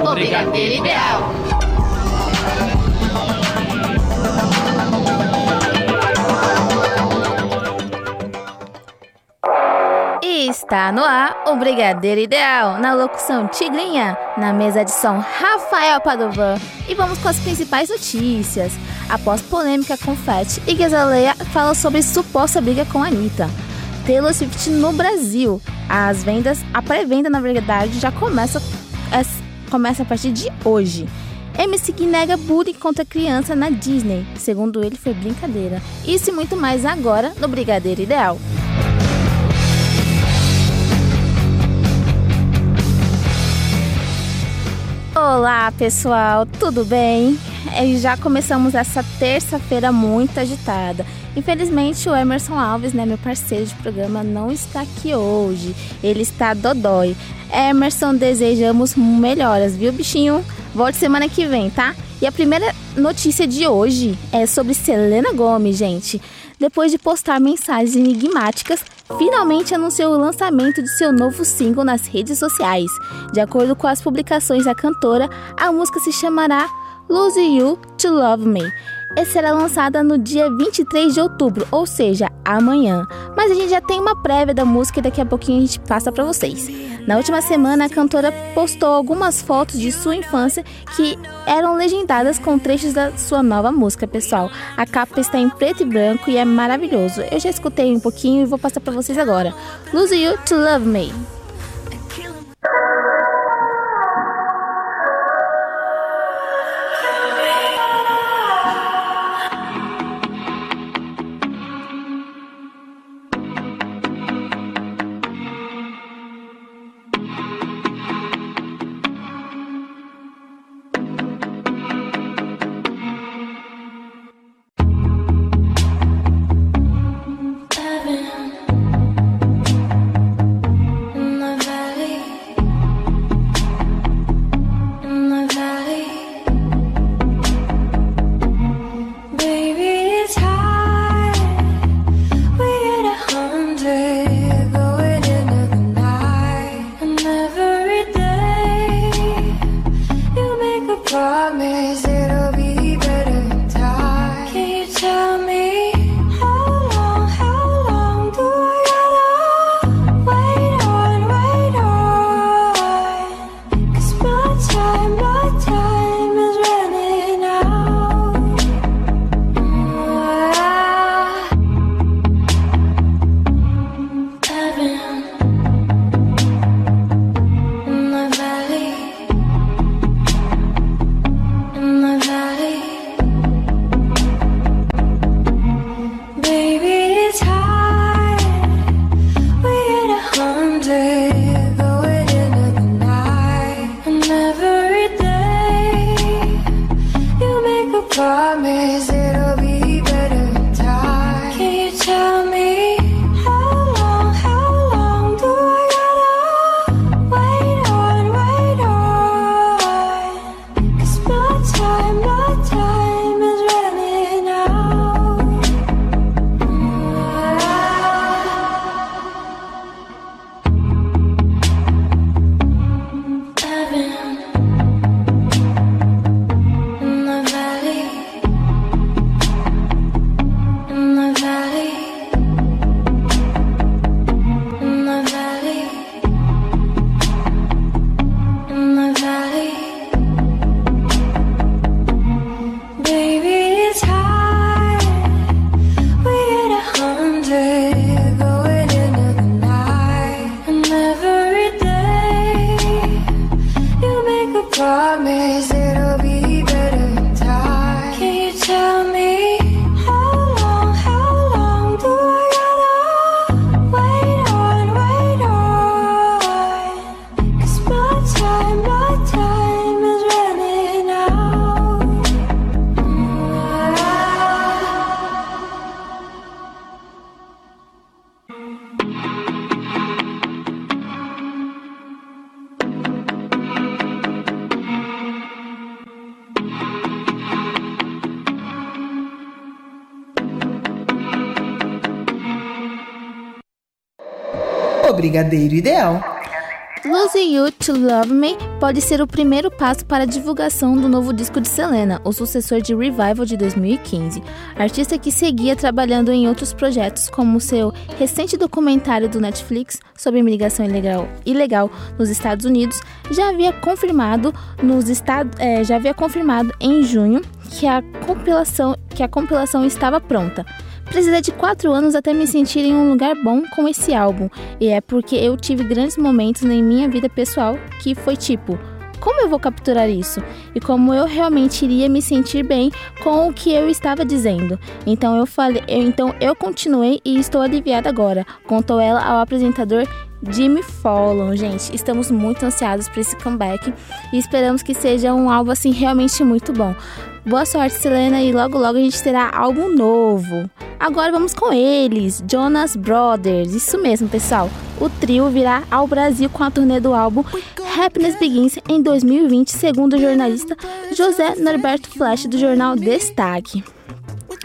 O Brigadeiro Ideal. Está no ar o Brigadeiro Ideal, na locução Tigrinha, na mesa de som Rafael Padovan. E vamos com as principais notícias. Após polêmica com Fat, Iggy Azalea fala sobre suposta briga com Anitta. Taylor Swift no Brasil. As vendas, a pré-venda na verdade já começa, começa a partir de hoje. MC que nega bullying contra criança na Disney. Segundo ele, foi brincadeira. Isso e muito mais agora no Brigadeiro Ideal. Olá pessoal, tudo bem? É, já começamos essa terça-feira muito agitada. Infelizmente o Emerson Alves, né, meu parceiro de programa, não está aqui hoje. Ele está dodói. Emerson, desejamos melhoras, viu, bichinho? Volte semana que vem, tá? E a primeira notícia de hoje é sobre Selena Gomez, gente. Depois de postar mensagens enigmáticas, finalmente anunciou o lançamento de seu novo single nas redes sociais. De acordo com as publicações da cantora, a música se chamará Lose You to Love Me e será lançada no dia 23 de outubro, ou seja, amanhã. Mas a gente já tem uma prévia da música e daqui a pouquinho a gente passa para vocês. Na última semana, a cantora postou algumas fotos de sua infância que eram legendadas com trechos da sua nova música, pessoal. A capa está em preto e branco e é maravilhoso. Eu já escutei um pouquinho e vou passar para vocês agora. Lose You to Love Me. Brigadeiro Ideal. Losing You to Love Me pode ser o primeiro passo para a divulgação do novo disco de Selena, o sucessor de Revival de 2015. Artista que seguia trabalhando em outros projetos, como seu recente documentário do Netflix sobre imigração ilegal, ilegal nos Estados Unidos, já havia confirmado nos Estados, é, já havia confirmado em junho que a compilação que a compilação estava pronta. Precisei de quatro anos até me sentir em um lugar bom com esse álbum, e é porque eu tive grandes momentos em minha vida pessoal que foi tipo. Como eu vou capturar isso? E como eu realmente iria me sentir bem com o que eu estava dizendo? Então eu falei, eu, então eu continuei e estou aliviada agora, contou ela ao apresentador Jimmy Fallon, gente. Estamos muito ansiosos por esse comeback e esperamos que seja um álbum assim realmente muito bom. Boa sorte, Selena, e logo logo a gente terá álbum novo. Agora vamos com eles, Jonas Brothers. Isso mesmo, pessoal. O trio virá ao Brasil com a turnê do álbum Happiness Begins em 2020, segundo o jornalista José Norberto Flash do jornal Destaque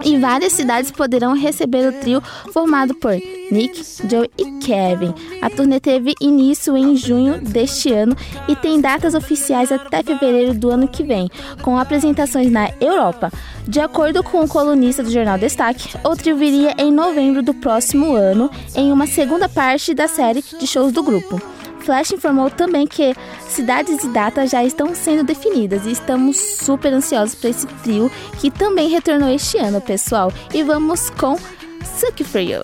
e várias cidades poderão receber o trio formado por Nick, Joe e Kevin. A turnê teve início em junho deste ano e tem datas oficiais até fevereiro do ano que vem, com apresentações na Europa. De acordo com o colunista do jornal Destaque, o trio viria em novembro do próximo ano em uma segunda parte da série de shows do grupo. Flash informou também que cidades e datas já estão sendo definidas e estamos super ansiosos para esse trio que também retornou este ano, pessoal. E vamos com Suck For You.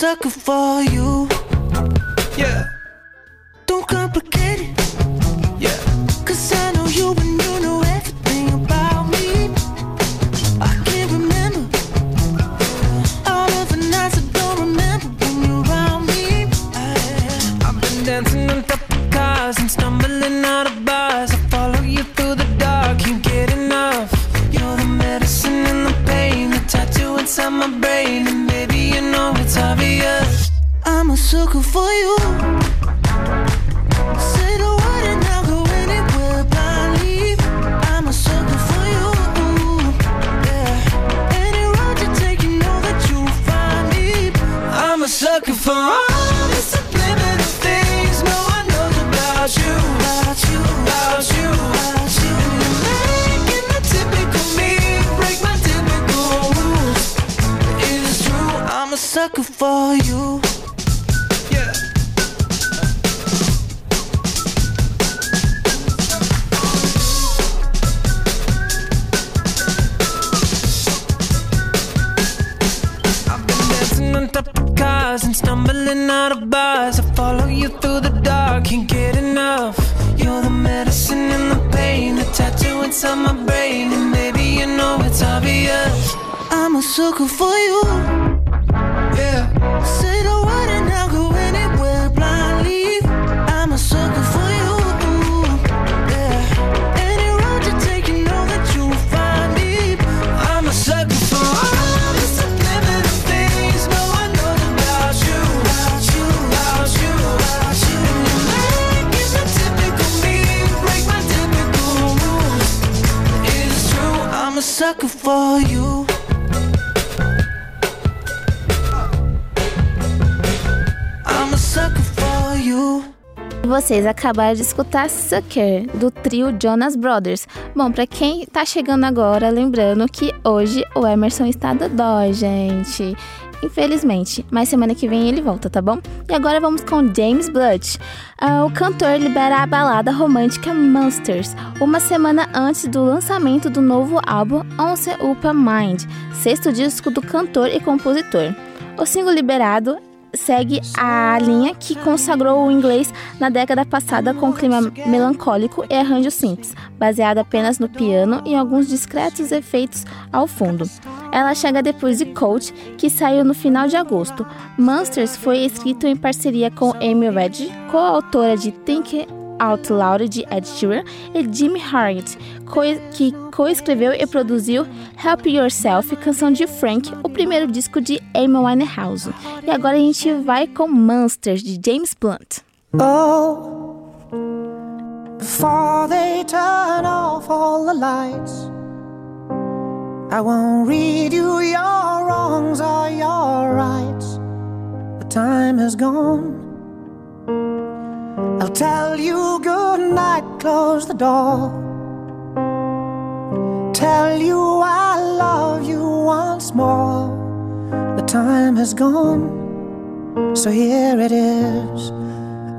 sucker for you. Yeah. Don't complicate it. Yeah. Cause I know you and you know everything about me. I can't remember all of the nights I don't remember when you're around me. I, I've been dancing on top of cars and stumbling out of bars. I follow you through the dark, can't get enough. You're the medicine and the pain, the tattoo inside my brain, and maybe you know it's obvious. I'm a sucker for you. Vocês acabaram de escutar Sucker, do trio Jonas Brothers. Bom, pra quem tá chegando agora, lembrando que hoje o Emerson está do dó, gente. Infelizmente, mas semana que vem ele volta, tá bom? E agora vamos com James Blunt. Ah, o cantor libera a balada romântica Monsters, uma semana antes do lançamento do novo álbum On the Upper Mind, sexto disco do cantor e compositor. O single liberado segue a linha que consagrou o inglês na década passada com clima melancólico e arranjos simples, baseado apenas no piano e alguns discretos efeitos ao fundo. Ela chega depois de Coach, que saiu no final de agosto. Monsters foi escrito em parceria com Amy Reddy, coautora de Think Out Loud de Ed Sheeran e Jimmy Harriet, co que coescreveu e produziu Help Yourself, canção de Frank, o primeiro disco de Amy Winehouse. E agora a gente vai com Monsters de James Blunt. Oh, before they turn off all the lights. I won't read you your wrongs or your rights. The time is gone. I'll tell you good night, close the door. Tell you I love you once more. The time has gone, so here it is.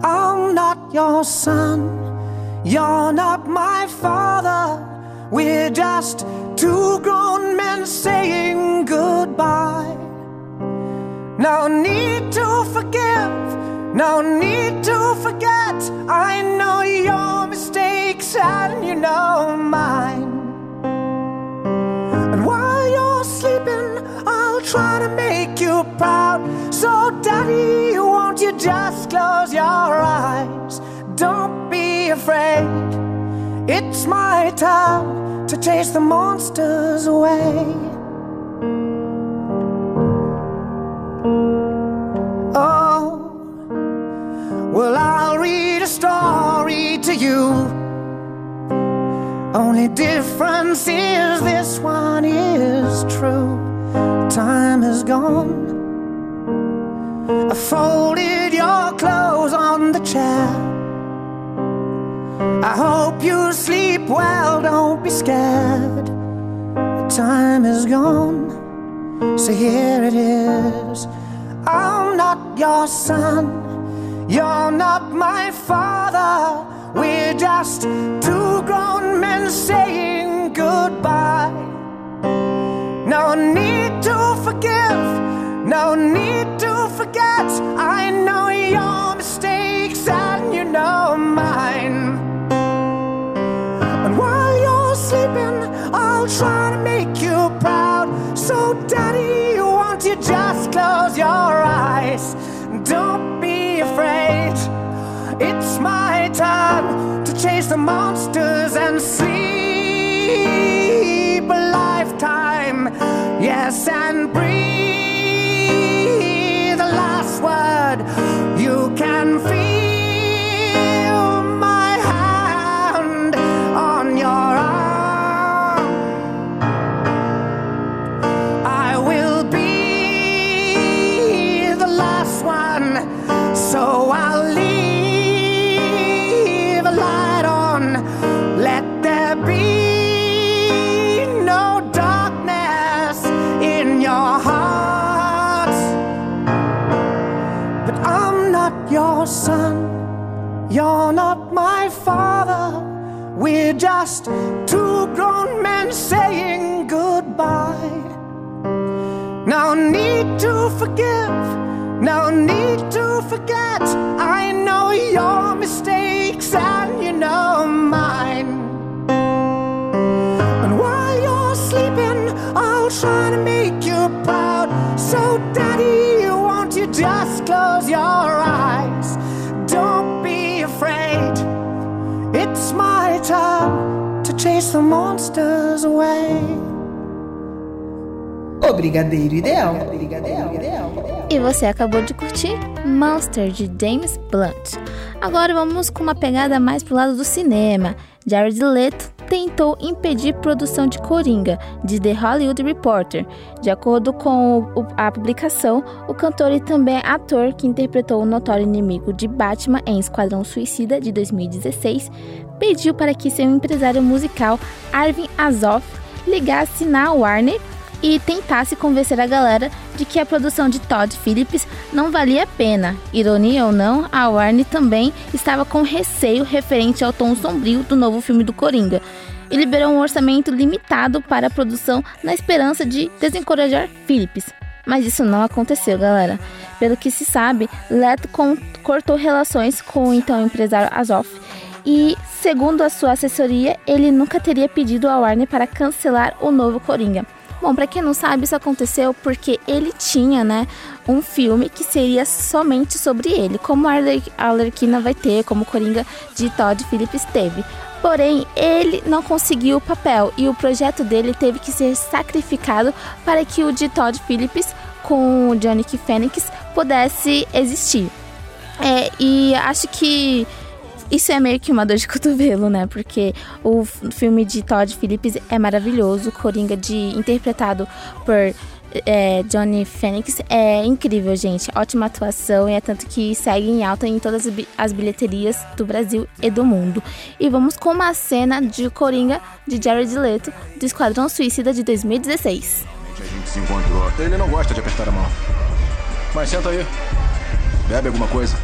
I'm not your son, you're not my father. We're just two grown men saying goodbye. No need to forgive, no need to forget. I know your mistakes and you know mine. And while you're sleeping, I'll try to make you proud. So, Daddy, won't you just close your eyes? Don't be afraid. It's my time to chase the monsters away. Oh, well, I'll read a story to you. Only difference is this one is true. Time is gone. I folded your clothes on the chair. I hope you sleep well, don't be scared. The time is gone, so here it is. I'm not your son, you're not my father. We're just two grown men saying goodbye. No need to forgive, no need to forget. I know your mistakes and you know mine. And while you're sleeping, I'll try to make you proud. So, Daddy, won't you just close your eyes? Don't afraid. It's my time to chase the monsters and sleep a lifetime. Yes, and breathe the last word. You can feel just two grown men saying goodbye. No need to forgive, no need to forget. I know your mistakes O Brigadeiro Ideal. E você acabou de curtir Monster de James Blunt. Agora vamos com uma pegada mais pro lado do cinema. Jared Leto tentou impedir produção de Coringa, de The Hollywood Reporter. De acordo com a publicação, o cantor e também ator que interpretou o notório inimigo de Batman em Esquadrão Suicida de 2016 pediu para que seu empresário musical, Arvin Azoff, ligasse na Warner e tentasse convencer a galera de que a produção de Todd Phillips não valia a pena. Ironia ou não, a Warner também estava com receio referente ao tom sombrio do novo filme do Coringa e liberou um orçamento limitado para a produção na esperança de desencorajar Phillips. Mas isso não aconteceu, galera. Pelo que se sabe, Leto cortou relações com o então empresário Azoff e, segundo a sua assessoria, ele nunca teria pedido a Warner para cancelar o novo Coringa. Bom, pra quem não sabe, isso aconteceu porque ele tinha, né, um filme que seria somente sobre ele, como a Arle- a Arlequina vai ter, como Coringa de Todd Phillips teve. Porém, ele não conseguiu o papel e o projeto dele teve que ser sacrificado para que o de Todd Phillips com o Johnny Phoenix pudesse existir. É, e acho que isso é meio que uma dor de cotovelo, né? Porque o filme de Todd Phillips é maravilhoso, Coringa de interpretado por é, Johnny Phoenix é incrível, gente. Ótima atuação e é tanto que segue em alta em todas as bilheterias do Brasil e do mundo. E vamos com uma cena de Coringa de Jared Leto do Esquadrão Suicida de 2016. A gente se encontrou. Ele não gosta de apertar a mão. Mas senta aí. Bebe alguma coisa.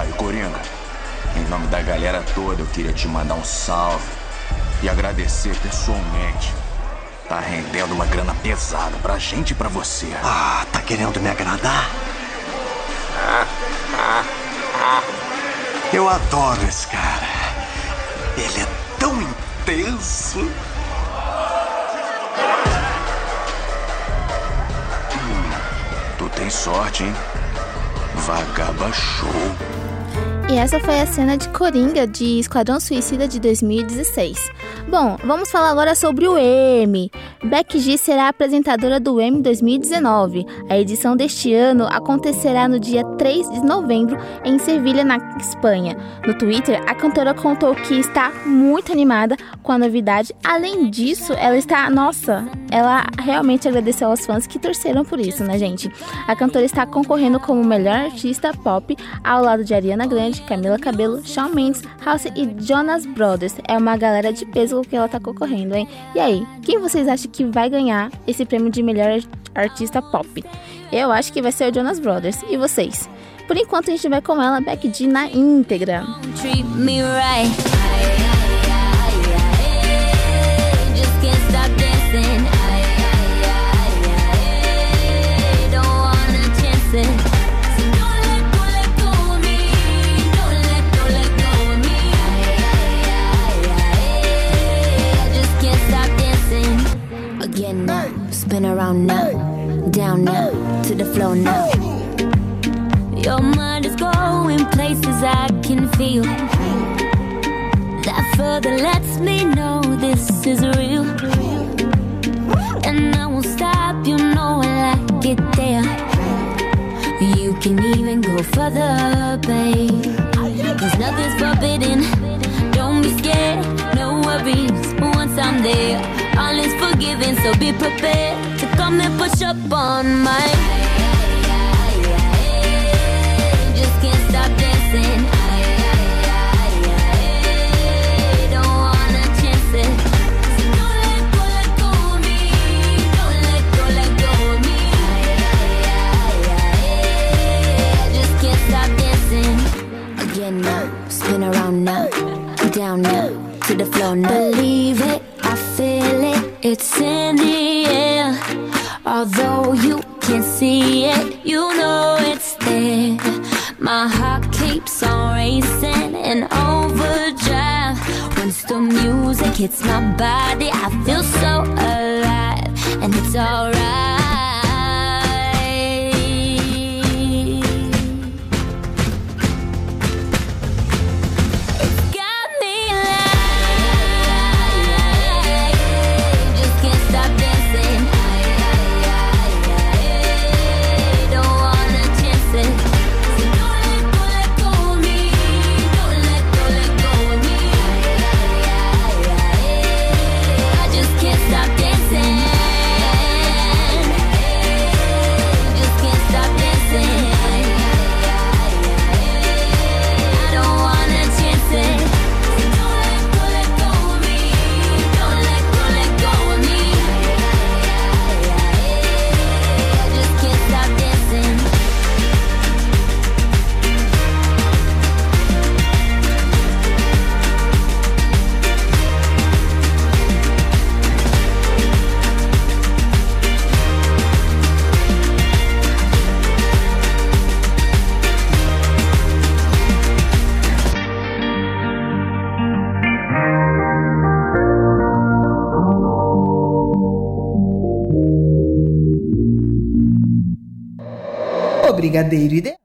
Aí, Coringa. Em nome da galera toda, eu queria te mandar um salve e agradecer pessoalmente. Tá rendendo uma grana pesada pra gente e pra você. Ah, tá querendo me agradar? Eu adoro esse cara. Ele é tão intenso. Hum, tu tem sorte, hein? Vagaba show. E essa foi a cena de Coringa de Esquadrão Suicida de 2016. Bom, vamos falar agora sobre o M. Beck G será apresentadora do M 2019. A edição deste ano acontecerá no dia 3 de novembro em Sevilha, na Espanha. No Twitter, a cantora contou que está muito animada com a novidade. Além disso, ela está, nossa, ela realmente agradeceu aos fãs que torceram por isso, né, gente? A cantora está concorrendo como melhor artista pop ao lado de Ariana Grande Camila Cabelo, Shawn Mendes, House e Jonas Brothers. É uma galera de peso que ela tá concorrendo, hein? E aí, quem vocês acham que vai ganhar esse prêmio de melhor artista pop? Eu acho que vai ser o Jonas Brothers. E vocês? Por enquanto a gente vai com ela, Beck D na íntegra. Treat me right. Brigadeiro ideal.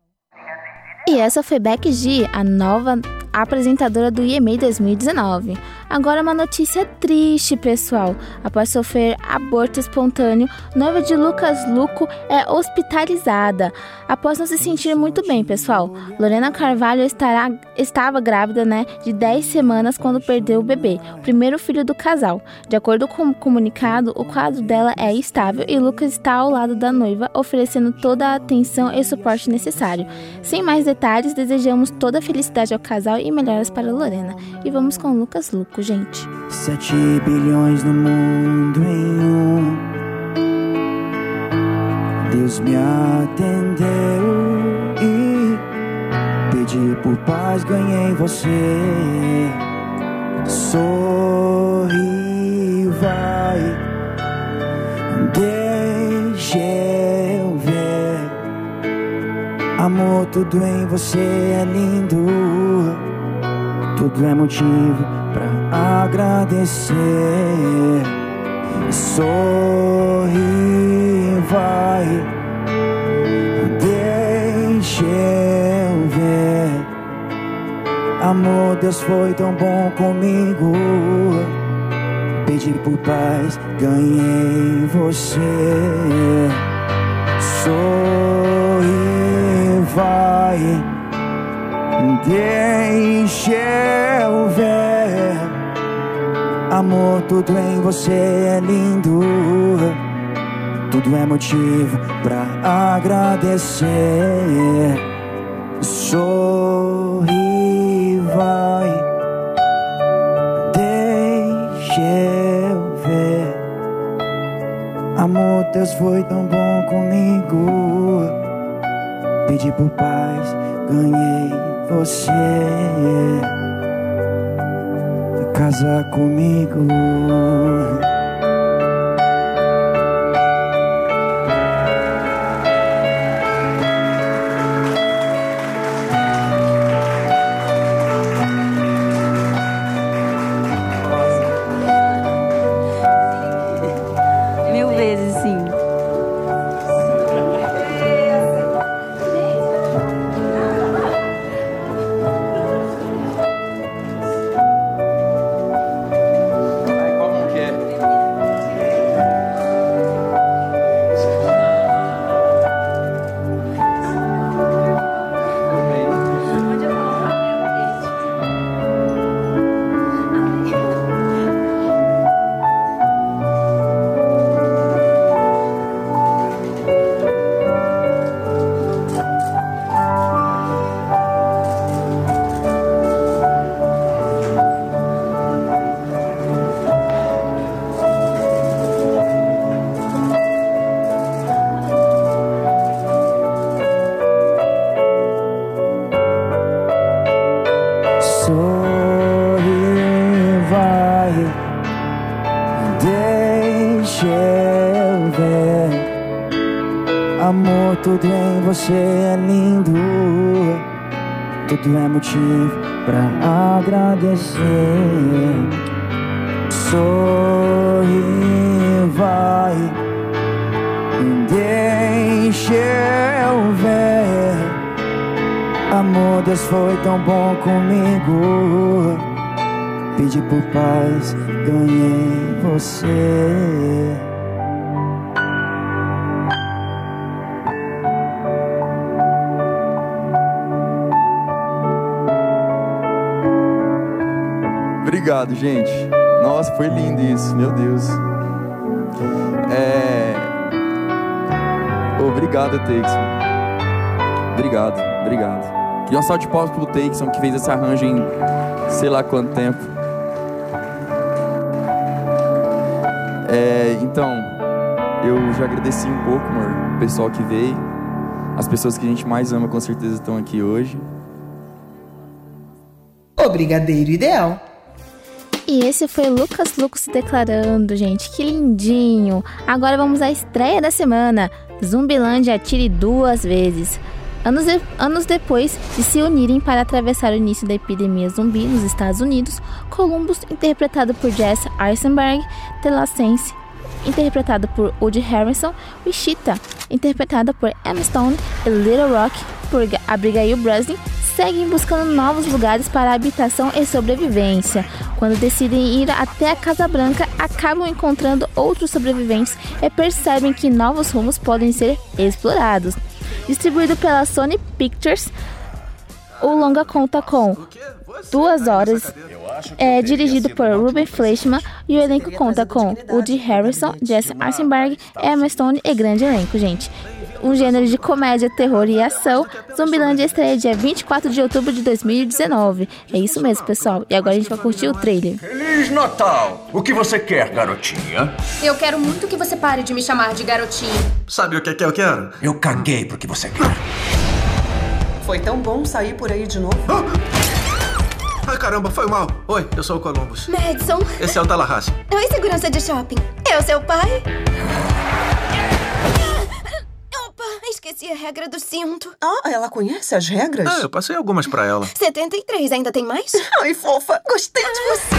E essa foi Beck G, a nova apresentadora do IEMEI 2019. Agora uma notícia triste, pessoal. Após sofrer aborto espontâneo, noiva de Lucas Luco é hospitalizada. Após não se sentir muito bem, pessoal. Lorena Carvalho estará, estava grávida, né, de 10 semanas quando perdeu o bebê, o primeiro filho do casal. De acordo com o comunicado, o quadro dela é estável e Lucas está ao lado da noiva, oferecendo toda a atenção e suporte necessário. Sem mais detalhes, desejamos toda a felicidade ao casal e melhoras para Lorena. E vamos com Lucas Luco, gente. Sete bilhões no mundo em Deus me atendeu e pedi por paz, ganhei você. Sorri, vai, deixa eu ver. Amor, tudo em você é lindo. Tudo é motivo pra agradecer. Sorri, vai, deixa eu ver. Amor, Deus foi tão bom comigo. Pedi por paz, ganhei você. Sorri, vai. Deixa eu ver. Amor, tudo em você é lindo. Tudo é motivo pra agradecer. Sorri, vai. Deixa eu ver. Amor, Deus foi tão bom comigo. Pedi por paz, ganhei você. Casa comigo. Em Obrigado, gente. Nossa, foi lindo isso, meu Deus. É. Obrigado, Teixon. Obrigado, obrigado. E uma salva de palmas pro Teixon que fez esse arranjo em sei lá quanto tempo. É, então, eu já agradeci um pouco, amor, o pessoal que veio. As pessoas que a gente mais ama com certeza estão aqui hoje. O Brigadeiro Ideal. E esse foi Lucas Luco se declarando, gente. Que lindinho! Agora vamos à estreia da semana. Zumbilândia atire duas vezes. Anos, de- anos depois de se unirem para atravessar o início da epidemia zumbi nos Estados Unidos, Columbus, interpretado por Jesse Eisenberg, Telacense, interpretada por Woody Harrison, Wichita, interpretada por Emma Stone, e Little Rock, por Abigail Breslin seguem buscando novos lugares para habitação e sobrevivência. Quando decidem ir até a Casa Branca, acabam encontrando outros sobreviventes e percebem que novos rumos podem ser explorados. Distribuído pela Sony Pictures, o longa conta com duas horas. É dirigido por Ruben Fleischmann e o elenco conta com Woody Harrison, Jesse Eisenberg, Emma Stone e grande elenco, gente. Um gênero de comédia, terror e ação, Zumbilândia estreia dia 24 de outubro de 2019. É isso mesmo, pessoal. E agora a gente vai curtir o trailer. Feliz Natal! O que você quer, garotinha? Eu quero muito que você pare de me chamar de garotinha. Sabe o que, é que eu quero? Eu caguei pro que você quer. Foi tão bom sair por aí de novo. Ai, caramba, foi mal. Oi, eu sou o Columbus. Madison. Esse é o Tallahassee. Oi, segurança de shopping. Eu, seu pai? Opa, esqueci a regra do cinto. Ah, ela conhece as regras? Ah, eu passei algumas pra ela. 73, ainda tem mais? Ai, fofa, gostei de você.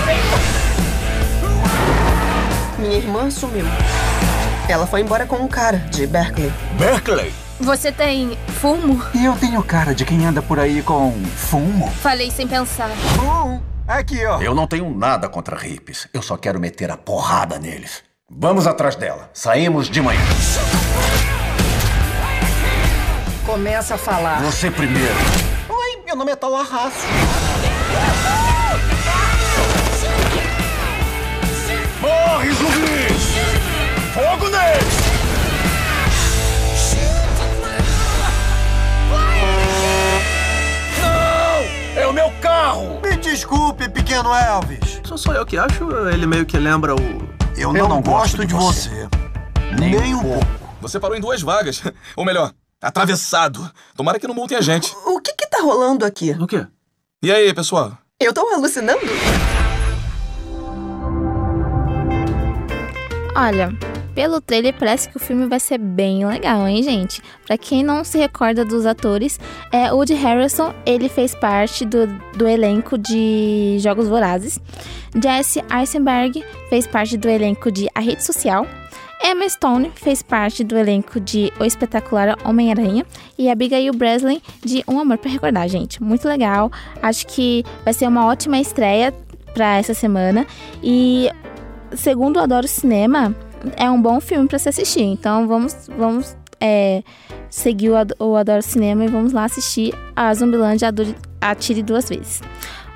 Minha irmã sumiu. Ela foi embora com um cara de Berkeley. Berkeley! Você tem fumo? E eu tenho cara de quem anda por aí com fumo? Falei sem pensar. Bom, aqui ó. Eu não tenho nada contra hippies. Eu só quero meter a porrada neles. Vamos atrás dela. Saímos de manhã. Começa a falar. Você primeiro. Oi, meu nome é Tallahassee. Morre, zumbis! Fogo neles! É o meu carro! Me desculpe, pequeno Elvis. Só sou eu que acho, ele meio que lembra o. Eu não, Eu não gosto, gosto de de você. Nem Nem, um um pouco. Você parou em duas vagas. Ou melhor, atravessado. Tomara que não multem a gente. O que que tá rolando aqui? O quê? E aí, pessoal? Eu tô alucinando? Olha, pelo trailer parece que o filme vai ser bem legal, hein, gente? Pra quem não se recorda dos atores, é Woody Harrison, ele fez parte do, do elenco de Jogos Vorazes. Jesse Eisenberg fez parte do elenco de A Rede Social. Emma Stone fez parte do elenco de O Espetacular Homem-Aranha e Abigail Breslin de Um Amor para Recordar, gente. Muito legal. Acho que vai ser uma ótima estreia para essa semana e segundo Adoro Cinema, é um bom filme para se assistir. Então vamos, vamos é, seguir o, o Adoro Cinema e vamos lá assistir a Zumbilândia Atire Duas Vezes.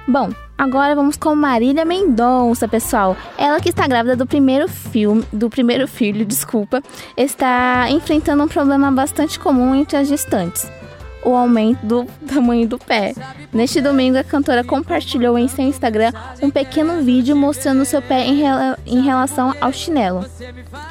Bom, agora vamos com Marília Mendonça, pessoal. Ela que está grávida do primeiro filme, do primeiro filho, desculpa, está enfrentando um problema bastante comum entre as gestantes o aumento do tamanho do pé. Neste domingo, a cantora compartilhou em seu Instagram um pequeno vídeo mostrando seu pé em, rela- em relação ao chinelo.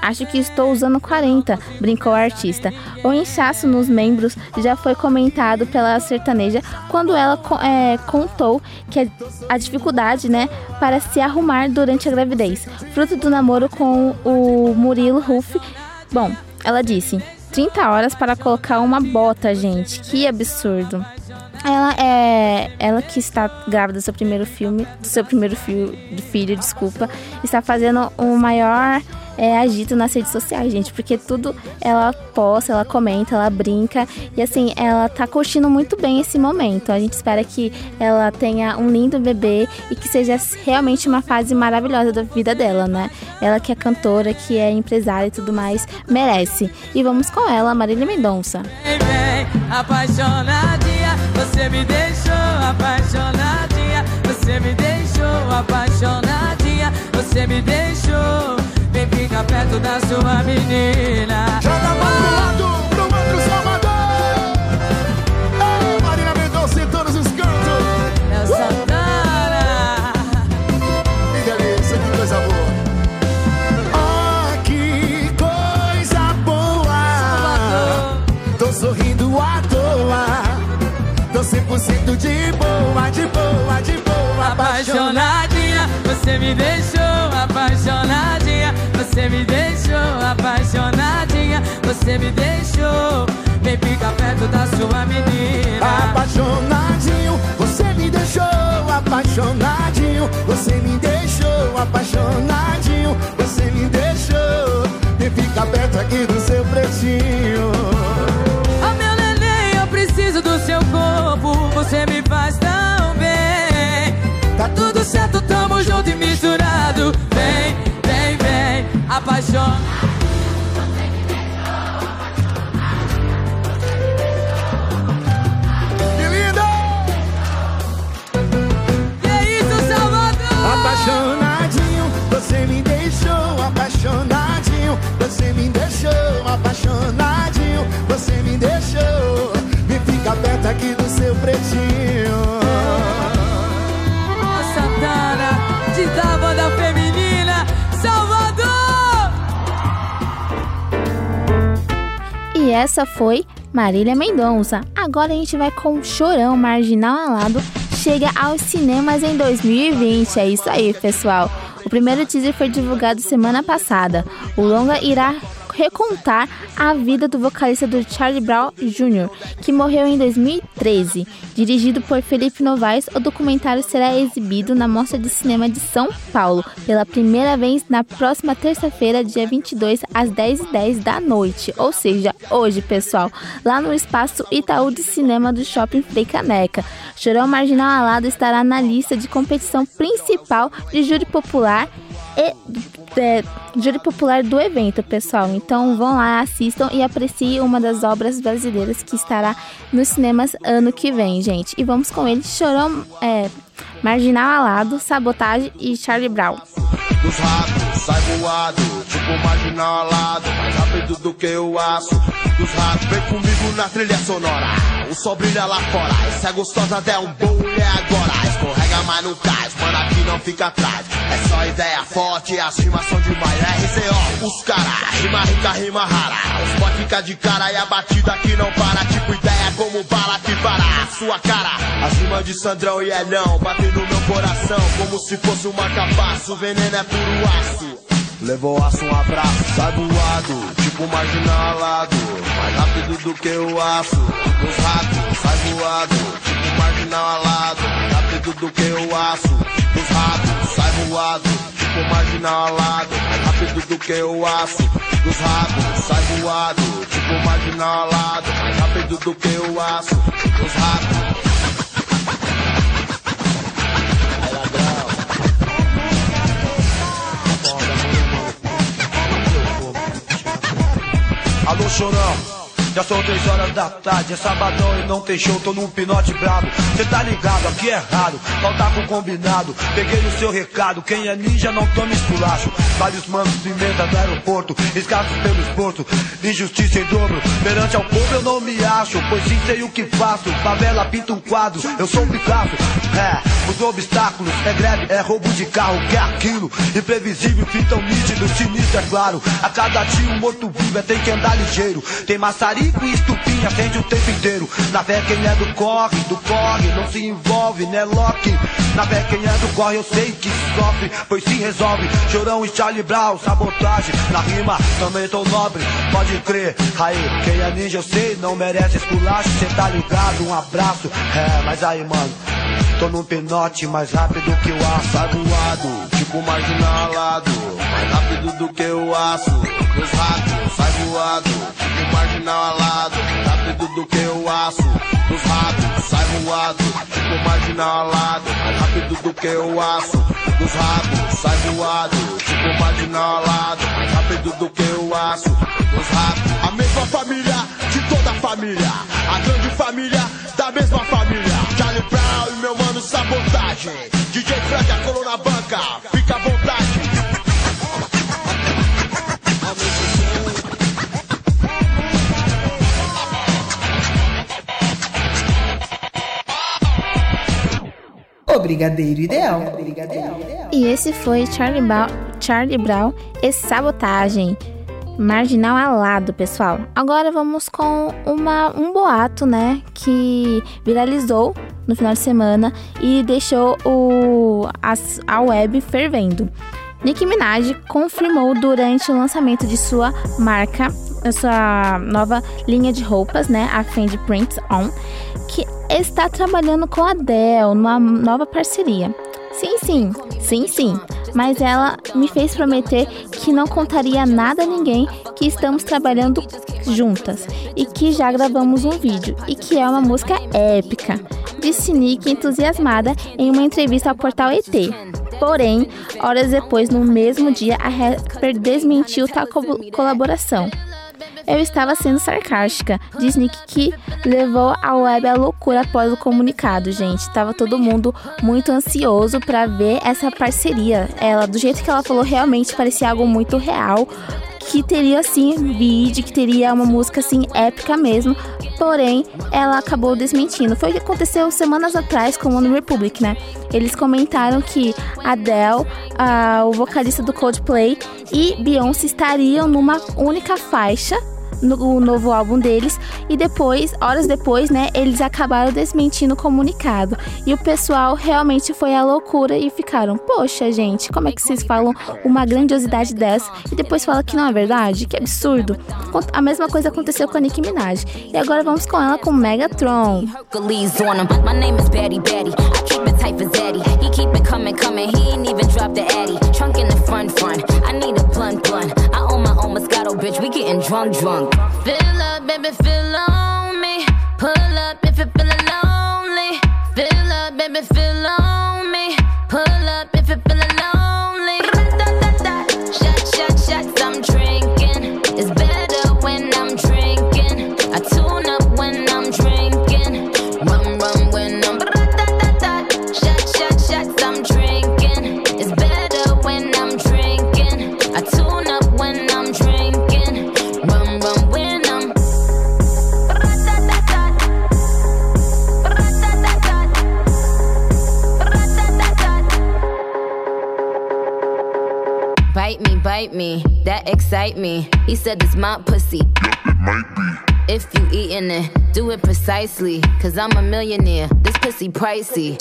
Acho que estou usando 40, brincou a artista. O inchaço nos membros já foi comentado pela sertaneja quando ela é, contou que a, a dificuldade, né, para se arrumar durante a gravidez, fruto do namoro com o Murilo Ruff. Bom, ela disse: 30 horas para colocar uma bota, gente. Que absurdo. Ela é. Ela que está grávida do seu primeiro filme. Do seu primeiro filho, filho, desculpa. Está fazendo o maior é, agito nas redes sociais, gente. Porque tudo ela posta, ela comenta, ela brinca. E assim, ela tá curtindo muito bem esse momento. A gente espera que ela tenha um lindo bebê e que seja realmente uma fase maravilhosa da vida dela, né? Ela que é cantora, que é empresária e tudo mais, merece. E vamos com ela, Marília Mendonça. Apaixonadinha, você me deixou apaixonadinha, você me deixou apaixonadinha, você me deixou. Vem ficar perto da sua menina. Joga mão pro lado, pro outro Salvador. Ei, Marília Mendonça em todos os cantos. É o Santana. Que delícia, que coisa boa. Oh, que coisa boa. Tô sorrindo à toa. Tô 100% de boa, de boa, de boa. Apaixonadinha, você me deixou você me deixou apaixonadinha, você me deixou. Vem ficar perto da sua menina. Apaixonadinho, você me deixou apaixonadinho, você me deixou apaixonadinho, você me deixou. Vem ficar perto aqui do seu pretinho. passion. Essa foi Marília Mendonça. Agora a gente vai com Chorão Marginal Alado. Chega aos cinemas em 2020. É isso aí, pessoal. O primeiro teaser foi divulgado semana passada. O longa irá recontar a vida do vocalista do Charlie Brown Jr., que morreu em 2013. Dirigido por Felipe Novaes, o documentário será exibido na Mostra de Cinema de São Paulo pela primeira vez na próxima terça-feira, dia 22, às 10h10 da noite. Ou seja, hoje, pessoal, lá no espaço Itaú de Cinema do Shopping Frei Caneca. Chorão Marginal Alado estará na lista de competição principal de júri popular e é, júri popular do evento, pessoal. Então vão lá, assistam e apreciem uma das obras brasileiras que estará nos cinemas ano que vem, gente. E vamos com ele, Chorão é, Marginal Alado, Sabotagem e Charlie Brown. Dos ratos, sai voado, tipo marginal alado, mais rápido do que o aço. Dos ratos, vem comigo na trilha sonora. O sol brilha lá fora, essa é gostosa até um bolo é agora. Escorrega, mas não cai, mano, aqui não fica atrás. É só ideia forte, as rimas são demais. RCO, os cara, rima rica, rima rara. Os boy fica de cara e a batida aqui não para. Tipo ideia como bala que para a sua cara. As rimas de Sandrão e Elhão batem no meu coração como se fosse um marca-passo. Veneno é puro aço. Levou aço, um abraço, sai voado, tipo marginal alado. Mais rápido do que o aço. Dos ratos, sai voado, tipo marginal alado. Mais rápido do que o aço. Dos ratos, sai voado, tipo marginal alado. Mais rápido do que o aço. Dos ratos, sai voado, tipo marginal alado. Mais rápido do que o aço. Dos ratos. Alô, chorão. Já são três horas da tarde, é sabadão e não tem show, tô num pinote brabo. Cê tá ligado, aqui é raro, falta com combinado. Peguei o seu recado, quem é ninja não toma esculacho. Vários manos de emenda no aeroporto, escassos pelo esporto, injustiça em dobro. Perante ao povo eu não me acho, pois sim sei o que faço. Favela pinta um quadro, eu sou um Picasso. É, os obstáculos, é greve, é roubo de carro, que é aquilo. Imprevisível, fim tão nítido, sinistro, é claro. A cada dia um morto vivo é tem que andar ligeiro. Tem maçarico e estupinha, acende o tempo inteiro. Na fé quem é do corre, do corre, não se envolve, né, Loki? Na fé quem é do corre, eu sei que sofre, pois se resolve. Chorão e Charlie Brown, sabotagem. Na rima, também tô nobre, pode crer. Aí, quem é ninja, eu sei, não merece esculacho. Cê tá ligado, um abraço. É, mas aí, mano. Tô num pinote mais rápido que o aço Sai voado, tipo marginal alado Mais rápido do que o aço Dos voado Tipo marginal alado rápido do que o aço Dos ratos, sai voado Tipo marginal alado rápido do que o aço Dos ratos, sai voado Tipo marginal alado rápido do que o aço Dos ratos A mesma família de toda a família A grande família da mesma família. Charlie Brown e meu mano sabotagem DJ Frank, a coluna banca, fica à vontade Brigadeiro Ideal. E esse foi Charlie, ba Charlie Brown e Sabotagem. Marginal alado, pessoal. Agora vamos com uma, um boato, né? Que viralizou no final de semana e deixou o, a, a web fervendo. Nicki Minaj confirmou durante o lançamento de sua marca, sua nova linha de roupas, né, a Fendi Prints On, está trabalhando com a Adele numa nova parceria. Sim, sim, sim, sim. Mas ela me fez prometer que não contaria nada a ninguém que estamos trabalhando juntas e que já gravamos um vídeo e que é uma música épica. Disse Nick entusiasmada em uma entrevista ao portal ET. Porém, horas depois, no mesmo dia, a rapper desmentiu tal co colaboração. Eu estava sendo sarcástica, diz Nick que levou a web à loucura após o comunicado, gente. Tava todo mundo muito ansioso para ver essa parceria. Ela, do jeito que ela falou, realmente parecia algo muito real, que teria assim vídeo, que teria uma música assim épica mesmo. Porém, ela acabou desmentindo. Foi o que aconteceu semanas atrás com o One Republic, né? Eles comentaram que Adele, uh, o vocalista do Coldplay, e Beyoncé estariam numa única faixa no novo álbum deles e depois, horas depois, né, eles acabaram desmentindo o comunicado. E o pessoal realmente foi à loucura e ficaram: "Poxa, gente, como é que vocês falam uma grandiosidade dessa e depois fala que não é verdade? Que absurdo". A mesma coisa aconteceu com a Nicki Minaj. E agora vamos com ela com Megatron. Bitch. We getting drunk, drunk. Fill up, baby, fill on me. Pull up if feeling that excite me. He said it's my pussy. If you eatin' it, do it precisely. Cause I'm a millionaire, this pussy pricey.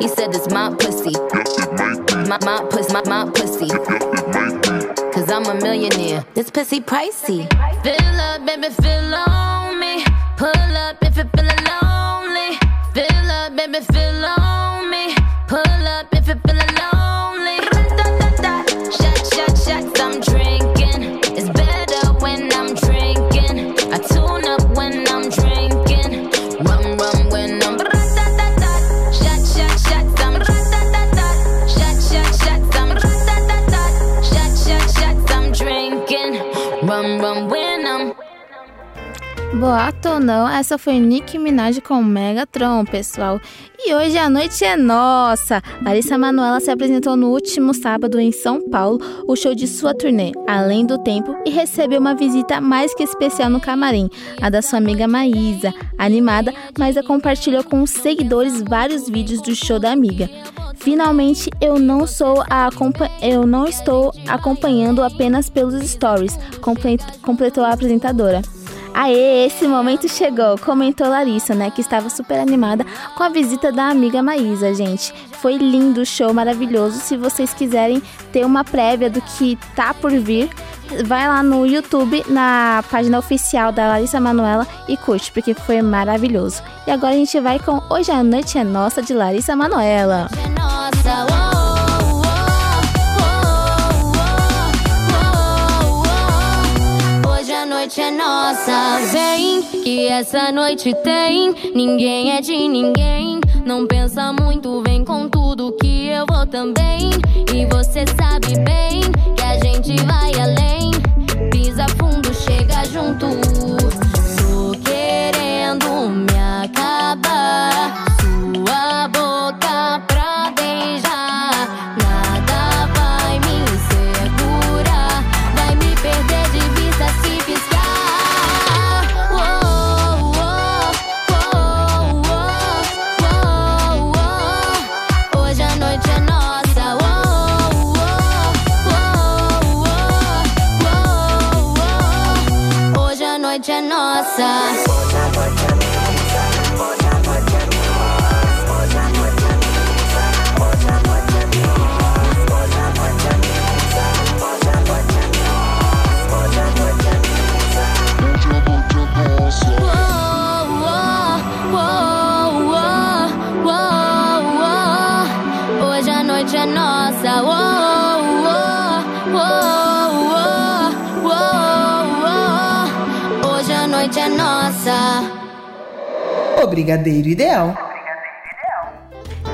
He said it's my pussy. My, my pussy, my, my pussy. Cause I'm a millionaire, this pussy pricey. Fill up, baby, fill on me. Pull up if you're feeling lonely. Fill up, baby, fill on Boato ou não, essa foi Nicki Minaj com Megatron, pessoal. E hoje a noite é nossa! Larissa Manoela se apresentou no último sábado em São Paulo, o show de sua turnê, Além do Tempo, e recebeu uma visita mais que especial no camarim, a da sua amiga Maísa. Animada, Maísa compartilhou com os seguidores vários vídeos do show da amiga. Finalmente, eu não sou a eu não estou acompanhando apenas pelos stories, comple- completou a apresentadora. Aê, esse momento chegou, comentou Larissa, né, que estava super animada com a visita da amiga Maísa, gente. Foi lindo o show, maravilhoso. Se vocês quiserem ter uma prévia do que tá por vir, vai lá no YouTube, na página oficial da Larissa Manoela e curte, porque foi maravilhoso. E agora a gente vai com Hoje a Noite é Nossa, de Larissa Manoela. Nossa, oh, noite é nossa, vem que essa noite tem. Ninguém é de ninguém. Não pensa muito, vem com tudo que eu vou também. E você sabe bem que a gente vai além. Pisa fundo, chega junto. Brigadeiro Ideal.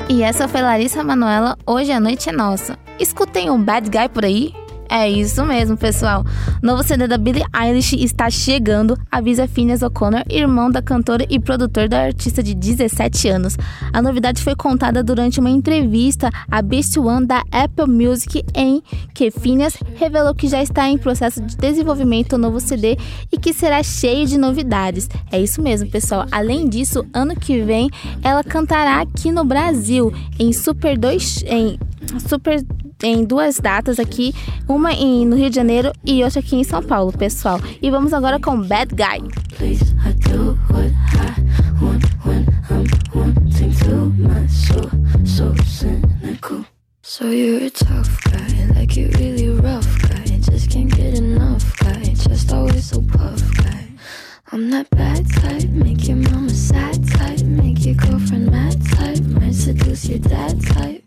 E essa foi Larissa Manoela, Hoje a Noite é Nossa. Escutem um bad guy por aí? É isso mesmo, pessoal. Novo CD da Billie Eilish está chegando, avisa Phineas O'Connor, irmão da cantora e produtor da artista de 17 anos. A novidade foi contada durante uma entrevista à Beast One da Apple Music, em que Phineas revelou que já está em processo de desenvolvimento do novo CD e que será cheio de novidades. É isso mesmo, pessoal. Além disso, ano que vem ela cantará aqui no Brasil em Super 2 em Super em duas datas aqui, uma em, no Rio de Janeiro e outra aqui em São Paulo, pessoal. E vamos agora com Bad Guy. So you're a tough guy, like you really rough guy. Just can't get enough guy, just always so puff guy. I'm that bad type, make your mama sad type, make your girlfriend mad type, might seduce your dad type.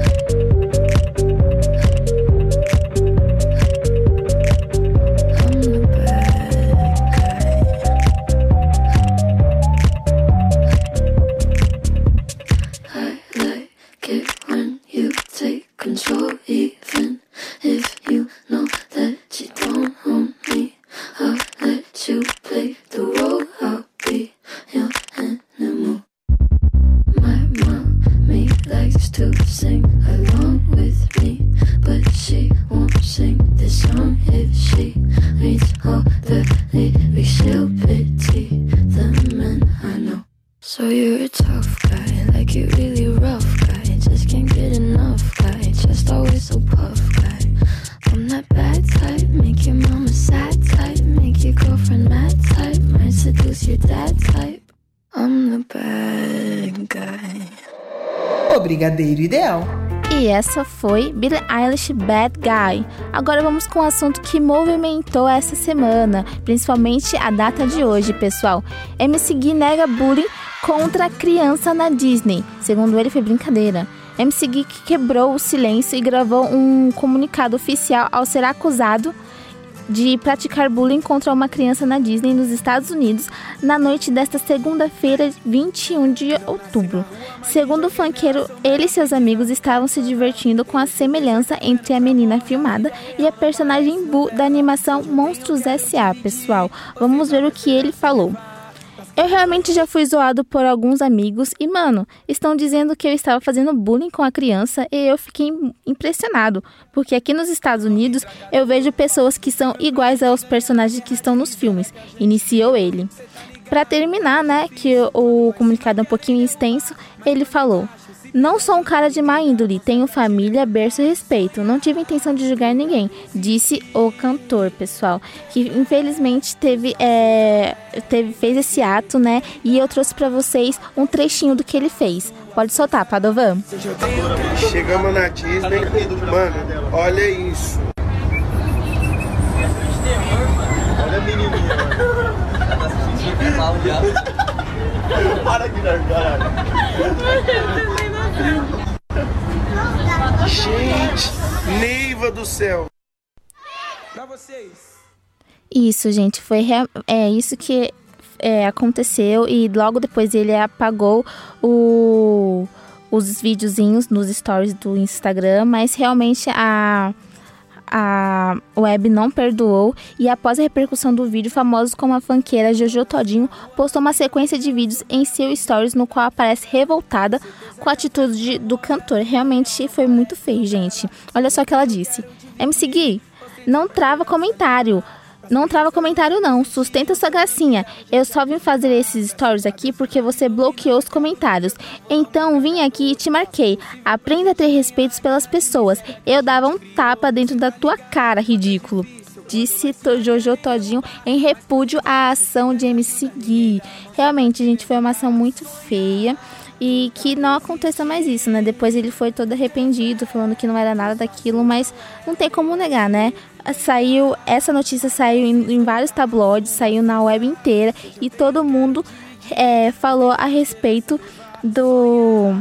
Foi Billie Eilish Bad Guy. Agora vamos com o um assunto que movimentou essa semana, principalmente a data de hoje, pessoal. MC Gui nega bullying contra criança na Disney. Segundo ele, foi brincadeira. MC Gui quebrou o silêncio e gravou um comunicado oficial ao ser acusado de praticar bullying contra uma criança na Disney nos Estados Unidos na noite desta segunda-feira, 21 de outubro. Segundo o funkeiro, ele e seus amigos estavam se divertindo com a semelhança entre a menina filmada e a personagem Boo da animação Monstros S.A., pessoal. Vamos ver o que ele falou. Eu realmente já fui zoado por alguns amigos e, mano, estão dizendo que eu estava fazendo bullying com a criança e eu fiquei impressionado, porque aqui nos Estados Unidos eu vejo pessoas que são iguais aos personagens que estão nos filmes. Iniciou ele. Para terminar, né, que o comunicado é um pouquinho extenso, ele falou: não sou um cara de má índole, tenho família, berço e respeito. Não tive intenção de julgar ninguém, disse o cantor, pessoal. Que infelizmente teve, é, teve fez esse ato, né? E eu trouxe para vocês um trechinho do que ele fez. Pode soltar, Padovan. Chegamos na Disney, mano, olha isso. Olha a menininha, mano. Ela tá mal já. Para de dar, caralho. Gente, Neiva do céu. Pra vocês. Isso, gente, foi é isso que é, aconteceu e logo depois ele apagou o, os videozinhos nos stories do Instagram, mas realmente a a web não perdoou e após a repercussão do vídeo, famosos como a fanqueira Jojo Todinho postou uma sequência de vídeos em seu stories no qual aparece revoltada com a atitude do cantor. Realmente foi muito feio, gente. Olha só o que ela disse. MC Gui, não trava comentário. Não trava comentário não, sustenta sua gracinha. Eu só vim fazer esses stories aqui porque você bloqueou os comentários. Então vim aqui e te marquei. Aprenda a ter respeito pelas pessoas. Eu dava um tapa dentro da tua cara, ridículo. Disse Jojo Todinho em repúdio à ação de MC Gui. Realmente, gente, foi uma ação muito feia e que não aconteça mais isso, né? Depois ele foi todo arrependido, falando que não era nada daquilo, mas não tem como negar, né? Saiu, essa notícia saiu em, em vários tabloides, saiu na web inteira e todo mundo é, falou a respeito do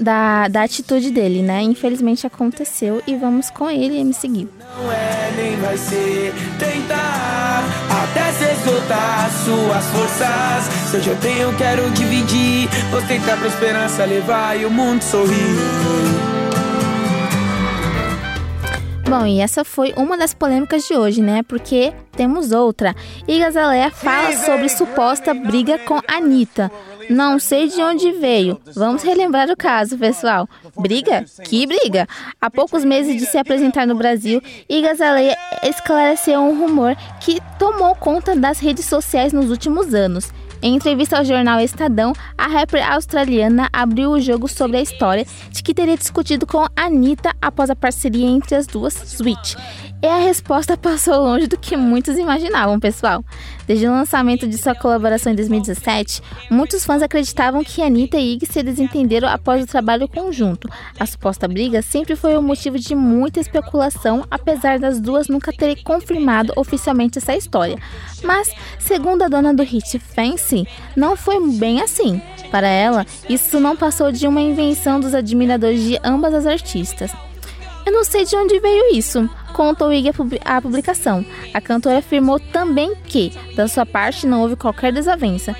da, da atitude dele, né? Infelizmente aconteceu e vamos com ele me seguir. Não é nem vai ser tentar até ser juntar suas forças. Se hoje eu tenho, quero dividir. Vou tentar pra esperança levar e o mundo sorrir. Bom, e essa foi uma das polêmicas de hoje, né? Porque temos outra. Iggy Azalea fala sobre suposta briga com Anitta. Não sei de onde veio. Vamos relembrar o caso, pessoal. Briga? Que briga? Há poucos meses de se apresentar no Brasil, Iggy Azalea esclareceu um rumor que tomou conta das redes sociais nos últimos anos. Em entrevista ao jornal Estadão, a rapper australiana abriu o jogo sobre a história de que teria discutido com Anitta após a parceria entre as duas, Switch. E a resposta passou longe do que muitos imaginavam, pessoal. Desde o lançamento de sua colaboração em 2017, muitos fãs acreditavam que Anitta e Iggy se desentenderam após o trabalho conjunto. A suposta briga sempre foi o motivo de muita especulação, apesar das duas nunca terem confirmado oficialmente essa história. Mas, segundo a dona do hit Fancy, não foi bem assim. Para ela, isso não passou de uma invenção dos admiradores de ambas as artistas. Eu não sei de onde veio isso, contou Iggy a publicação. A cantora afirmou também que, da sua parte, não houve qualquer desavença.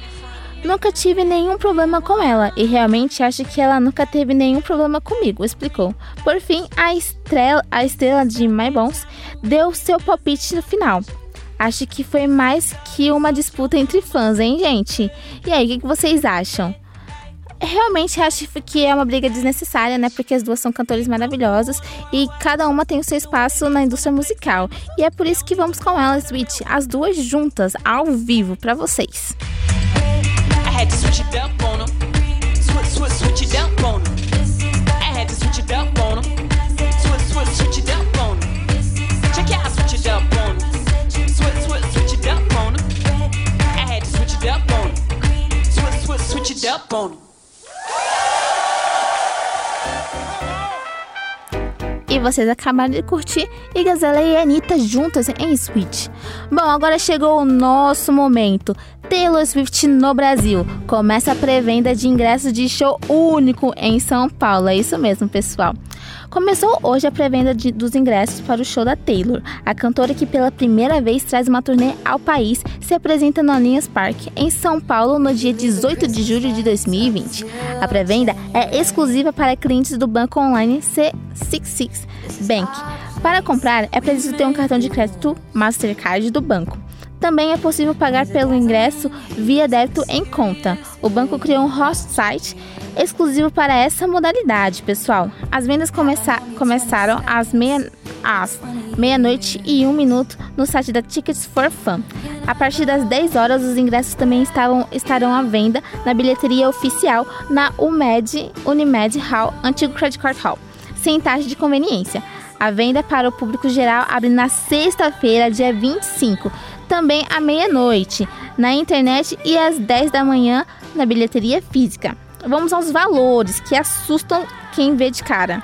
Nunca tive nenhum problema com ela e realmente acho que ela nunca teve nenhum problema comigo, explicou. Por fim, a estrela, a estrela de My Bones deu seu palpite no final. Acho que foi mais que uma disputa entre fãs, hein, gente? E aí, o que vocês acham? Realmente acho que é uma briga desnecessária, né? Porque as duas são cantores maravilhosos e cada uma tem o seu espaço na indústria musical. E é por isso que vamos com elas, Switch, as duas juntas, ao vivo, para vocês. Switch it up on E vocês acabaram de curtir Igazela e Anitta juntas em Switch. Bom, agora chegou o nosso momento. Taylor Swift no Brasil. Começa a pré-venda de ingressos de show único em São Paulo. É isso mesmo, pessoal. Começou hoje a pré-venda dos ingressos para o show da Taylor, a cantora que pela primeira vez traz uma turnê ao país, se apresenta no Allianz Park, em São Paulo, no dia 18 de julho de 2020. A pré-venda é exclusiva para clientes do banco online C66 Bank. Para comprar, é preciso ter um cartão de crédito Mastercard do banco. Também é possível pagar pelo ingresso via débito em conta. O banco criou um host site exclusivo para essa modalidade, pessoal. As vendas começa começaram às meia às meia-noite e um minuto no site da Tickets for Fun. A partir das 10 horas, os ingressos também estavam, estarão à venda na bilheteria oficial na UMED, Unimed Hall, antigo Credit Card Hall, sem taxa de conveniência. A venda para o público geral abre na sexta-feira, dia 25, também à meia-noite, na internet e às 10 da manhã na bilheteria física. Vamos aos valores que assustam quem vê de cara.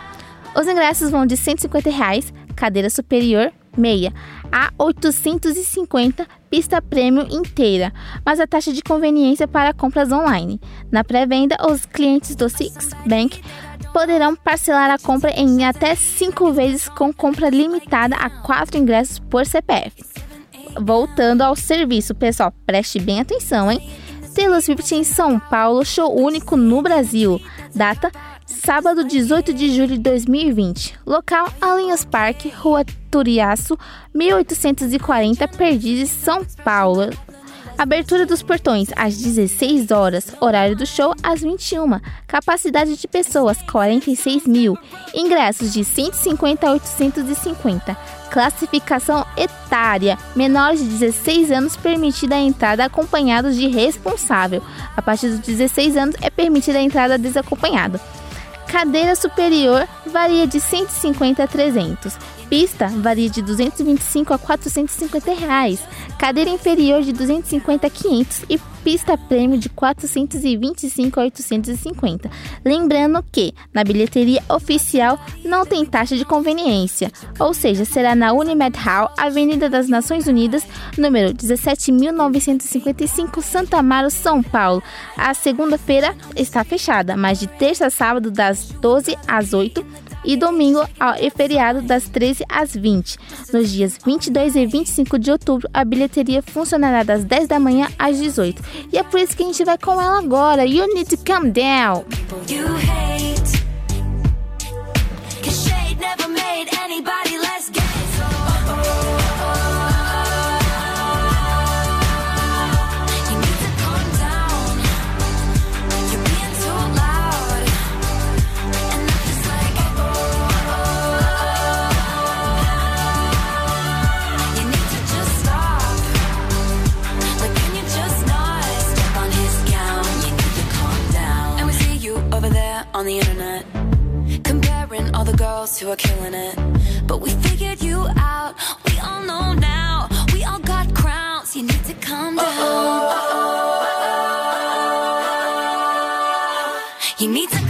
Os ingressos vão de 150 reais, cadeira superior, meia, a 850 pista prêmio inteira, mas a taxa de conveniência para compras online. Na pré-venda, os clientes do Six Bank poderão parcelar a compra em até 5 vezes com compra limitada a 4 ingressos por CPF. Voltando ao serviço, pessoal, preste bem atenção, hein? Taylor Swift em São Paulo, show único no Brasil. Data: sábado 18 de julho de 2020. Local: Alinhas Parque, Rua Turiaço, 1840, Perdizes, São Paulo. Abertura dos portões às 16 horas, horário do show às 21. Capacidade de pessoas 46 mil. Ingressos de 150 a 850. Classificação etária: menores de 16 anos permitida a entrada acompanhados de responsável. A partir dos 16 anos é permitida a entrada desacompanhado. Cadeira superior varia de 150 a 300. Pista varia de 225 a 450 reais. Cadeira inferior de 250 a 500 e pista prêmio de 425 a 850. Lembrando que na bilheteria oficial não tem taxa de conveniência, ou seja, será na Unimed Hall, Avenida das Nações Unidas, número 17.955, Santa Amaro, São Paulo. A segunda-feira está fechada, mas de terça a sábado das 12 às 8 e domingo é feriado das 13 às 20. Nos dias 22 e 25 de outubro, a bilheteria funcionará das 10 da manhã às 18. E é por isso que a gente vai com ela agora. You need to calm down. You hate, never made anybody on the internet Comparing all the girls who are killing it. But we figured you out, we all know now. We all got crowns, you need to calm down. You need to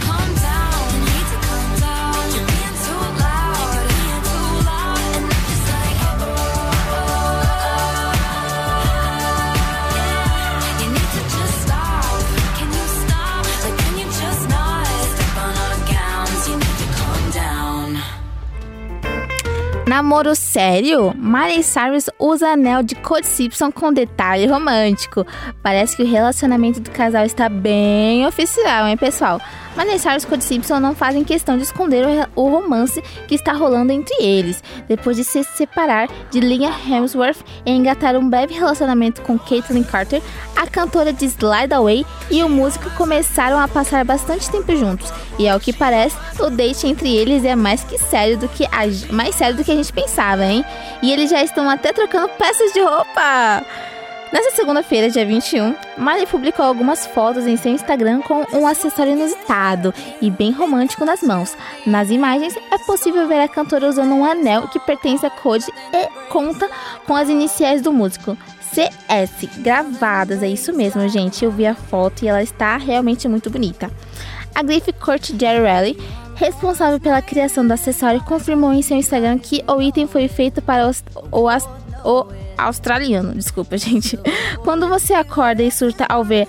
Namoro sério? Miley Cyrus usa anel de Code Simpson com detalhe romântico. Parece que o relacionamento do casal está bem oficial, hein, pessoal? Miley Cyrus e Code Simpson não fazem questão de esconder o romance que está rolando entre eles. Depois de se separar de Liam Hemsworth e engatar um breve relacionamento com Caitlyn Carter, a cantora de Slide Away e o músico começaram a passar bastante tempo juntos. E ao que parece, o date entre eles é mais que sério do que a, mais sério do que a gente pensava, hein? E eles já estão até trocando peças de roupa. Nessa segunda-feira, dia 21, Miley publicou algumas fotos em seu Instagram com um acessório inusitado e bem romântico nas mãos. Nas imagens, é possível ver a cantora usando um anel que pertence a Code e conta com as iniciais do músico. CS, gravadas, é isso mesmo, gente. Eu vi a foto e ela está realmente muito bonita. A grife Jerry Rally responsável pela criação do acessório, confirmou em seu Instagram que o item foi feito para os, o, o australiano. Desculpa, gente. Quando você acorda e surta ao ver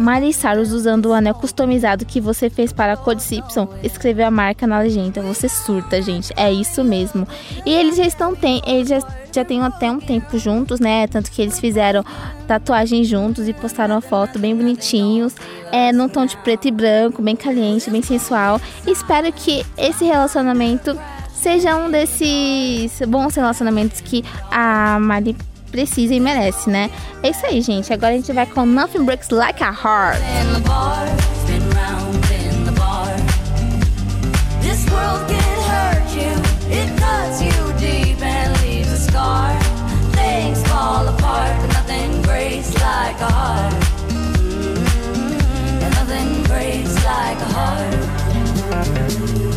Miley Cyrus usando o anel customizado que você fez para a Code Simpson, escreveu a marca na legenda. Você surta, gente. É isso mesmo. E eles já estão tem, eles já, já têm até um tempo juntos, né? Tanto que eles fizeram tatuagem juntos e postaram uma foto bem bonitinhos, é num tom de preto e branco, bem caliente, bem sensual. Espero que esse relacionamento seja um desses bons relacionamentos que a Miley precisa e merece, né? É isso aí, gente. Agora a gente vai com Nothing Breaks Like a Heart. Nothing breaks like a heart.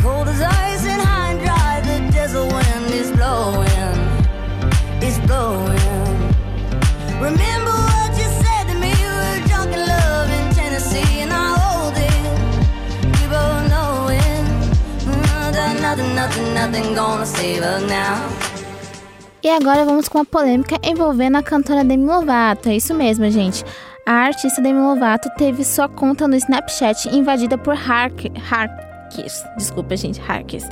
Cold ice and high and dry. The desert wind is blowing, it's blowing. Remember what you said to me? You were drunk in love in Tennessee, and I hold it. We both know it. Mm, nothing, nothing, nothing gonna save us now. E agora vamos com a polêmica envolvendo a cantora Demi Lovato. É isso mesmo, gente. A artista Demi Lovato teve sua conta no Snapchat invadida por hackers. Hackers, desculpa gente, hackers,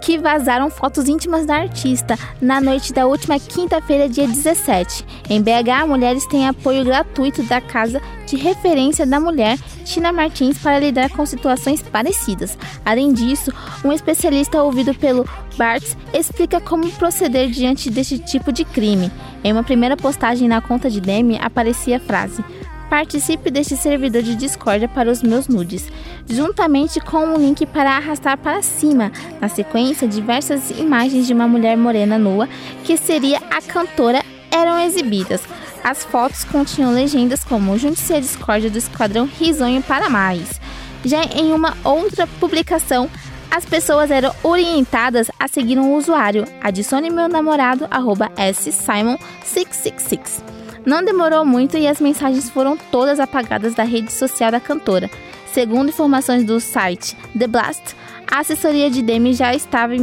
que vazaram fotos íntimas da artista na noite da última quinta-feira, dia 17. Em BH, mulheres têm apoio gratuito da Casa de Referência da Mulher, Tina Martins, para lidar com situações parecidas. Além disso, um especialista ouvido pelo Bartz explica como proceder diante deste tipo de crime. Em uma primeira postagem na conta de Demi aparecia a frase: Participe deste servidor de Discord para os meus nudes, juntamente com um link para arrastar para cima. Na sequência, diversas imagens de uma mulher morena nua, que seria a cantora, eram exibidas. As fotos continham legendas como Junte-se à Discord do Esquadrão Risonho para mais. Já em uma outra publicação, as pessoas eram orientadas a seguir um usuário. Adicione meu namorado, arroba ssimon666. Não demorou muito e as mensagens foram todas apagadas da rede social da cantora. Segundo informações do site The Blast, A assessoria de Demi já, estava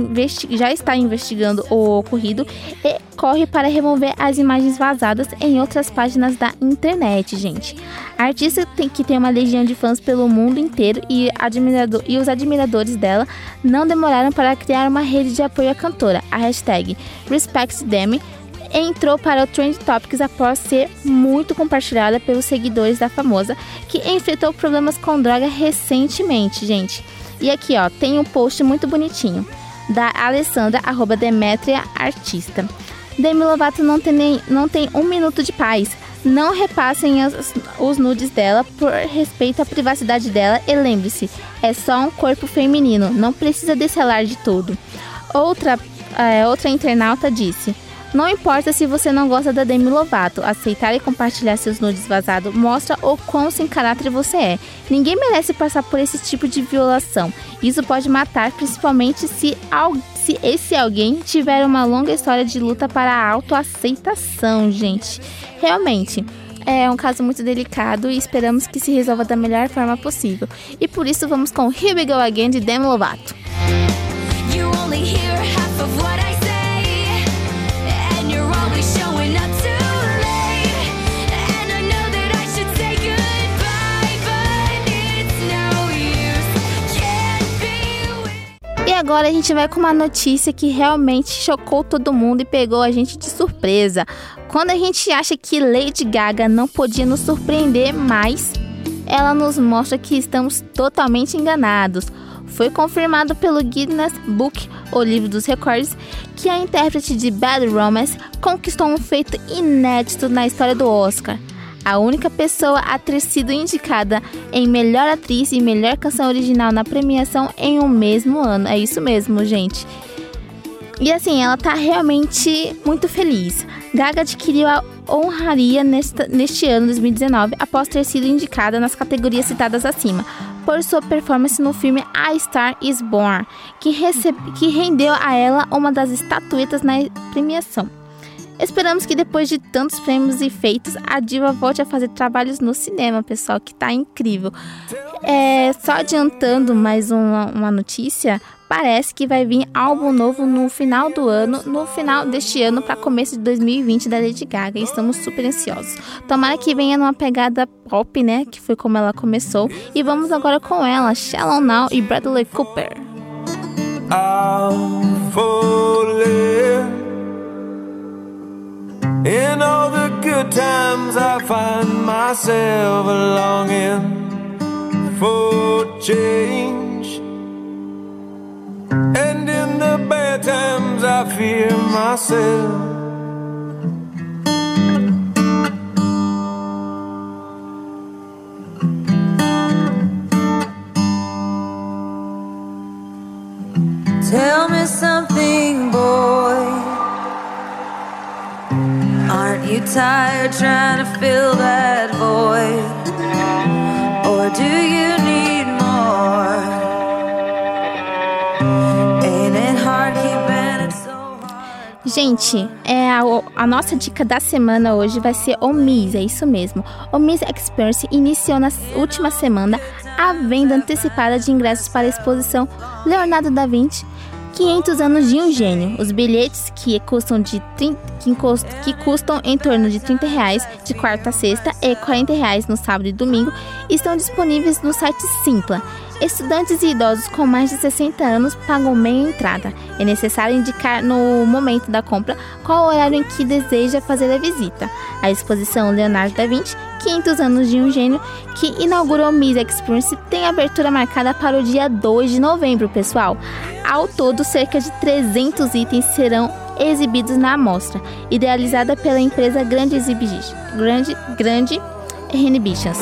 já está investigando o ocorrido e corre para remover as imagens vazadas em outras páginas da internet, gente. A artista tem, que tem uma legião de fãs pelo mundo inteiro e, admirador, e os admiradores dela não demoraram para criar uma rede de apoio à cantora. A hashtag RespectDemi entrou para o Trend Topics após ser muito compartilhada pelos seguidores da famosa, que enfrentou problemas com droga recentemente, gente. E aqui, ó, tem um post muito bonitinho da Alessandra, arroba Demetria Artista. Demi Lovato não tem, nem, não tem um minuto de paz. Não repassem as, os nudes dela por respeito à privacidade dela e lembre-se, é só um corpo feminino, não precisa desse alarde todo. Outra, é, outra internauta disse: não importa se você não gosta da Demi Lovato, aceitar e compartilhar seus nudes vazados mostra o quão sem caráter você é. Ninguém merece passar por esse tipo de violação. Isso pode matar, principalmente se, se esse alguém tiver uma longa história de luta para a autoaceitação, gente. Realmente. É um caso muito delicado e esperamos que se resolva da melhor forma possível. E por isso vamos com Here We Go Again de Demi Lovato. E agora a gente vai com uma notícia que realmente chocou todo mundo e pegou a gente de surpresa. Quando a gente acha que Lady Gaga não podia nos surpreender mais, ela nos mostra que estamos totalmente enganados. Foi confirmado pelo Guinness Book, o livro dos recordes, que a intérprete de Bad Romance conquistou um feito inédito na história do Oscar a única pessoa a ter sido indicada em melhor atriz e melhor canção original na premiação em um mesmo ano. É isso mesmo, gente. E assim, ela tá realmente muito feliz. Gaga adquiriu a honraria nesta, neste ano 2019 após ter sido indicada nas categorias citadas acima por sua performance no filme A Star Is Born, que, recebe, que rendeu a ela uma das estatuetas na premiação. Esperamos que depois de tantos prêmios e feitos, a diva volte a fazer trabalhos no cinema, pessoal, que tá incrível. É, só adiantando mais uma, uma notícia, parece que vai vir álbum novo no final do ano, no final deste ano para começo de 2020 da Lady Gaga. E estamos super ansiosos. Tomara que venha numa pegada pop, né, que foi como ela começou. E vamos agora com ela, Shallow Now e Bradley Cooper. In all the good times, I find myself longing for change. And in the bad times, I fear myself. Tell me something, boy. Aren't you tired trying to fill that void? Gente, é a, a, nossa dica da semana hoje vai ser o Miss, é isso mesmo. O Miss Experience iniciou na última semana a venda antecipada de ingressos para a exposição Leonardo da Vinci 500 anos de um gênio. Os bilhetes, que custam, de 30, que, que custam em torno de 30 reais de quarta a sexta e 40 reais no sábado e domingo, estão disponíveis no site Simpla. Estudantes e idosos com mais de 60 anos pagam meia entrada. É necessário indicar no momento da compra qual horário em que deseja fazer a visita. A exposição Leonardo da Vinci, 500 anos de um gênio, que inaugurou o Miss Experience, tem abertura marcada para o dia 2 de novembro, pessoal. Ao todo, cerca de 300 itens serão exibidos na amostra, idealizada pela empresa Grande Exhibition. Grande, Grande Inhibitions.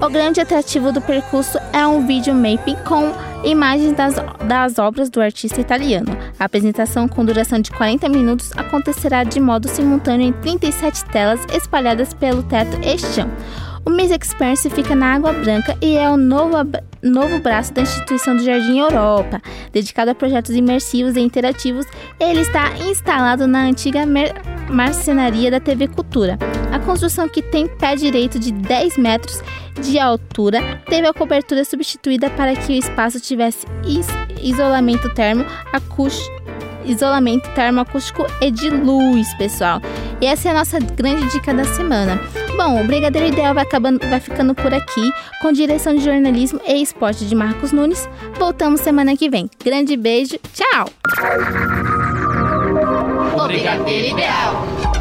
O grande atrativo do percurso é um vídeo mapping com imagens das, das obras do artista italiano. A apresentação, com duração de 40 minutos, acontecerá de modo simultâneo em 37 telas espalhadas pelo teto e chão. O Miss Experience fica na Água Branca e é o novo, novo braço da instituição do Jardim Europa, dedicado a projetos imersivos e interativos. Ele está instalado na antiga marcenaria da TV Cultura. A construção que tem pé direito de 10 metros de altura teve a cobertura substituída para que o espaço tivesse is isolamento termo acústico isolamento termoacústico e de luz, pessoal. E essa é a nossa grande dica da semana. Bom, o Brigadeiro Ideal vai, acabando, vai ficando por aqui, com direção de jornalismo e esporte de Marcos Nunes. Voltamos semana que vem. Grande beijo, tchau! O Brigadeiro Ideal.